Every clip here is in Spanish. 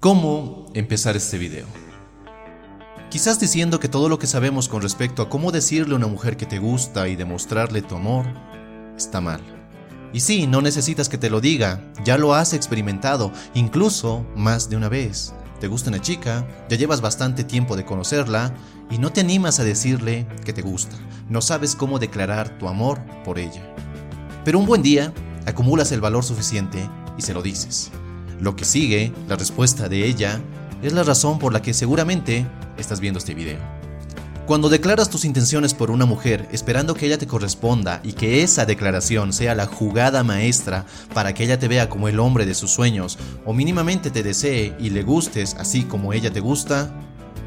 ¿Cómo empezar este video? Quizás diciendo que todo lo que sabemos con respecto a cómo decirle a una mujer que te gusta y demostrarle tu amor está mal. Y sí, no necesitas que te lo diga, ya lo has experimentado, incluso más de una vez. Te gusta una chica, ya llevas bastante tiempo de conocerla y no te animas a decirle que te gusta. No sabes cómo declarar tu amor por ella. Pero un buen día acumulas el valor suficiente y se lo dices. Lo que sigue, la respuesta de ella, es la razón por la que seguramente estás viendo este video. Cuando declaras tus intenciones por una mujer esperando que ella te corresponda y que esa declaración sea la jugada maestra para que ella te vea como el hombre de sus sueños o mínimamente te desee y le gustes así como ella te gusta,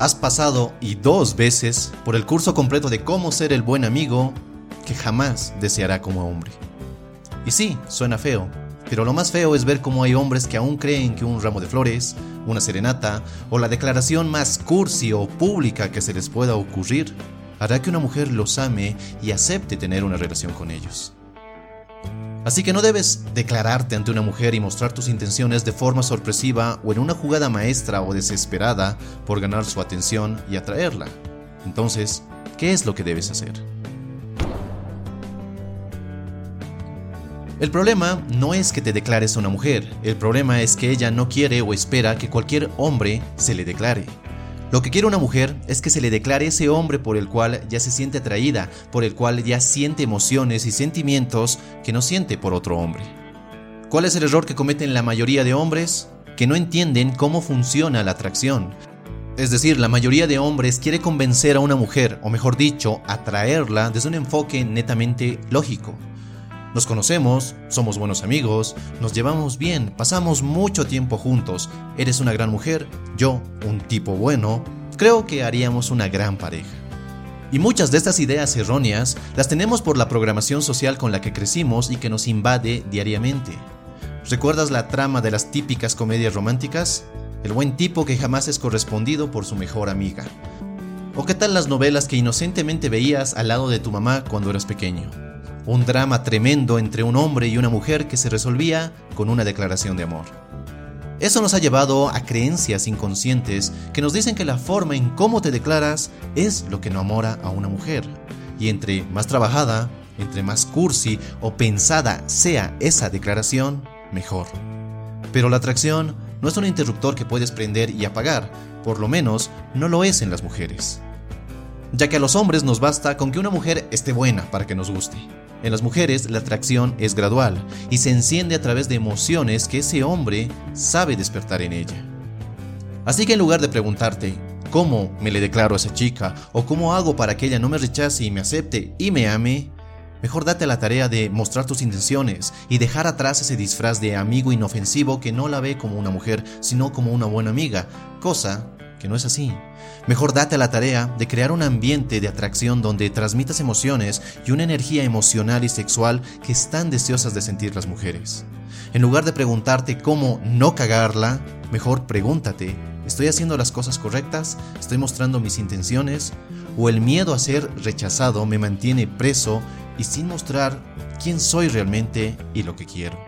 has pasado y dos veces por el curso completo de cómo ser el buen amigo que jamás deseará como hombre. Y sí, suena feo, pero lo más feo es ver cómo hay hombres que aún creen que un ramo de flores, una serenata o la declaración más cursi o pública que se les pueda ocurrir hará que una mujer los ame y acepte tener una relación con ellos. Así que no debes declararte ante una mujer y mostrar tus intenciones de forma sorpresiva o en una jugada maestra o desesperada por ganar su atención y atraerla. Entonces, ¿qué es lo que debes hacer? El problema no es que te declares una mujer, el problema es que ella no quiere o espera que cualquier hombre se le declare. Lo que quiere una mujer es que se le declare ese hombre por el cual ya se siente atraída, por el cual ya siente emociones y sentimientos que no siente por otro hombre. ¿Cuál es el error que cometen la mayoría de hombres? Que no entienden cómo funciona la atracción. Es decir, la mayoría de hombres quiere convencer a una mujer, o mejor dicho, atraerla desde un enfoque netamente lógico. Nos conocemos, somos buenos amigos, nos llevamos bien, pasamos mucho tiempo juntos, eres una gran mujer, yo un tipo bueno, creo que haríamos una gran pareja. Y muchas de estas ideas erróneas las tenemos por la programación social con la que crecimos y que nos invade diariamente. ¿Recuerdas la trama de las típicas comedias románticas? El buen tipo que jamás es correspondido por su mejor amiga. ¿O qué tal las novelas que inocentemente veías al lado de tu mamá cuando eras pequeño? Un drama tremendo entre un hombre y una mujer que se resolvía con una declaración de amor. Eso nos ha llevado a creencias inconscientes que nos dicen que la forma en cómo te declaras es lo que enamora a una mujer. Y entre más trabajada, entre más cursi o pensada sea esa declaración, mejor. Pero la atracción no es un interruptor que puedes prender y apagar, por lo menos no lo es en las mujeres. Ya que a los hombres nos basta con que una mujer esté buena para que nos guste. En las mujeres la atracción es gradual y se enciende a través de emociones que ese hombre sabe despertar en ella. Así que en lugar de preguntarte, ¿cómo me le declaro a esa chica? ¿O cómo hago para que ella no me rechace y me acepte y me ame? Mejor date la tarea de mostrar tus intenciones y dejar atrás ese disfraz de amigo inofensivo que no la ve como una mujer, sino como una buena amiga, cosa que no es así. Mejor date a la tarea de crear un ambiente de atracción donde transmitas emociones y una energía emocional y sexual que están deseosas de sentir las mujeres. En lugar de preguntarte cómo no cagarla, mejor pregúntate, ¿estoy haciendo las cosas correctas? ¿Estoy mostrando mis intenciones? ¿O el miedo a ser rechazado me mantiene preso y sin mostrar quién soy realmente y lo que quiero?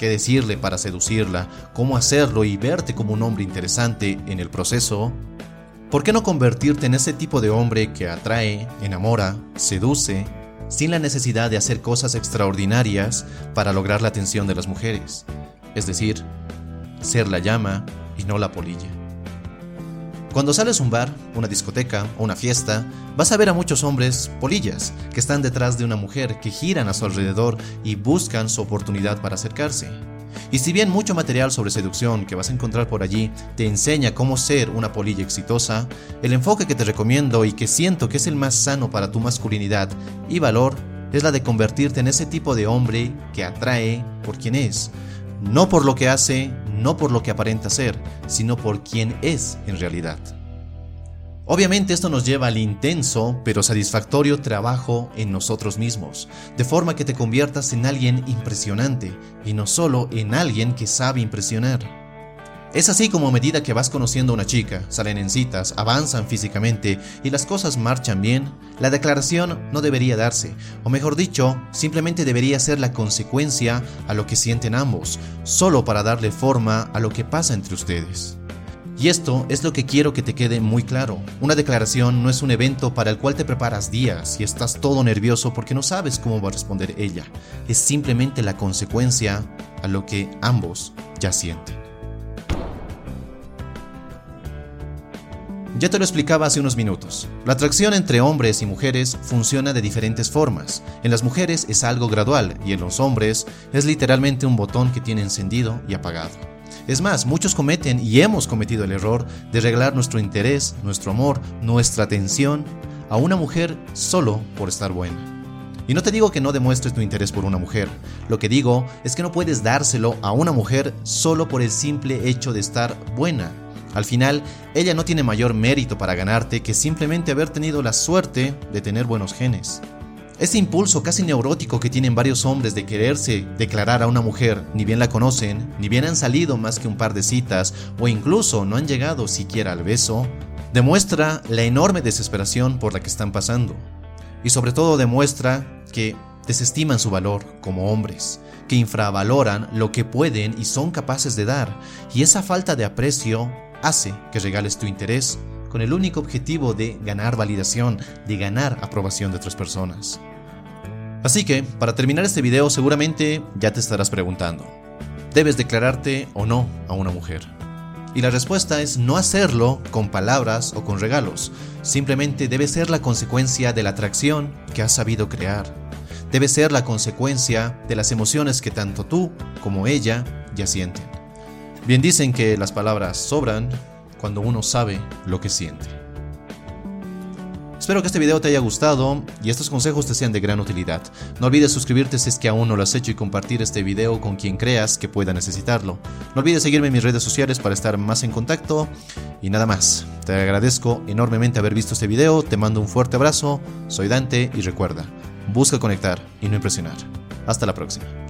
qué decirle para seducirla, cómo hacerlo y verte como un hombre interesante en el proceso, ¿por qué no convertirte en ese tipo de hombre que atrae, enamora, seduce sin la necesidad de hacer cosas extraordinarias para lograr la atención de las mujeres. Es decir, ser la llama y no la polilla. Cuando sales a un bar, una discoteca o una fiesta, vas a ver a muchos hombres polillas que están detrás de una mujer, que giran a su alrededor y buscan su oportunidad para acercarse. Y si bien mucho material sobre seducción que vas a encontrar por allí te enseña cómo ser una polilla exitosa, el enfoque que te recomiendo y que siento que es el más sano para tu masculinidad y valor es la de convertirte en ese tipo de hombre que atrae por quien es, no por lo que hace, no por lo que aparenta ser, sino por quien es en realidad. Obviamente esto nos lleva al intenso pero satisfactorio trabajo en nosotros mismos, de forma que te conviertas en alguien impresionante y no solo en alguien que sabe impresionar. Es así como a medida que vas conociendo a una chica, salen en citas, avanzan físicamente y las cosas marchan bien, la declaración no debería darse, o mejor dicho, simplemente debería ser la consecuencia a lo que sienten ambos, solo para darle forma a lo que pasa entre ustedes. Y esto es lo que quiero que te quede muy claro. Una declaración no es un evento para el cual te preparas días y estás todo nervioso porque no sabes cómo va a responder ella. Es simplemente la consecuencia a lo que ambos ya sienten. Ya te lo explicaba hace unos minutos. La atracción entre hombres y mujeres funciona de diferentes formas. En las mujeres es algo gradual y en los hombres es literalmente un botón que tiene encendido y apagado. Es más, muchos cometen y hemos cometido el error de regalar nuestro interés, nuestro amor, nuestra atención a una mujer solo por estar buena. Y no te digo que no demuestres tu interés por una mujer, lo que digo es que no puedes dárselo a una mujer solo por el simple hecho de estar buena. Al final, ella no tiene mayor mérito para ganarte que simplemente haber tenido la suerte de tener buenos genes. Ese impulso casi neurótico que tienen varios hombres de quererse declarar a una mujer, ni bien la conocen, ni bien han salido más que un par de citas, o incluso no han llegado siquiera al beso, demuestra la enorme desesperación por la que están pasando. Y sobre todo demuestra que desestiman su valor como hombres, que infravaloran lo que pueden y son capaces de dar, y esa falta de aprecio hace que regales tu interés con el único objetivo de ganar validación, de ganar aprobación de otras personas. Así que, para terminar este video seguramente ya te estarás preguntando, ¿debes declararte o no a una mujer? Y la respuesta es no hacerlo con palabras o con regalos, simplemente debe ser la consecuencia de la atracción que has sabido crear. Debe ser la consecuencia de las emociones que tanto tú como ella ya sienten. Bien dicen que las palabras sobran cuando uno sabe lo que siente. Espero que este video te haya gustado y estos consejos te sean de gran utilidad. No olvides suscribirte si es que aún no lo has hecho y compartir este video con quien creas que pueda necesitarlo. No olvides seguirme en mis redes sociales para estar más en contacto y nada más. Te agradezco enormemente haber visto este video, te mando un fuerte abrazo, soy Dante y recuerda, busca conectar y no impresionar. Hasta la próxima.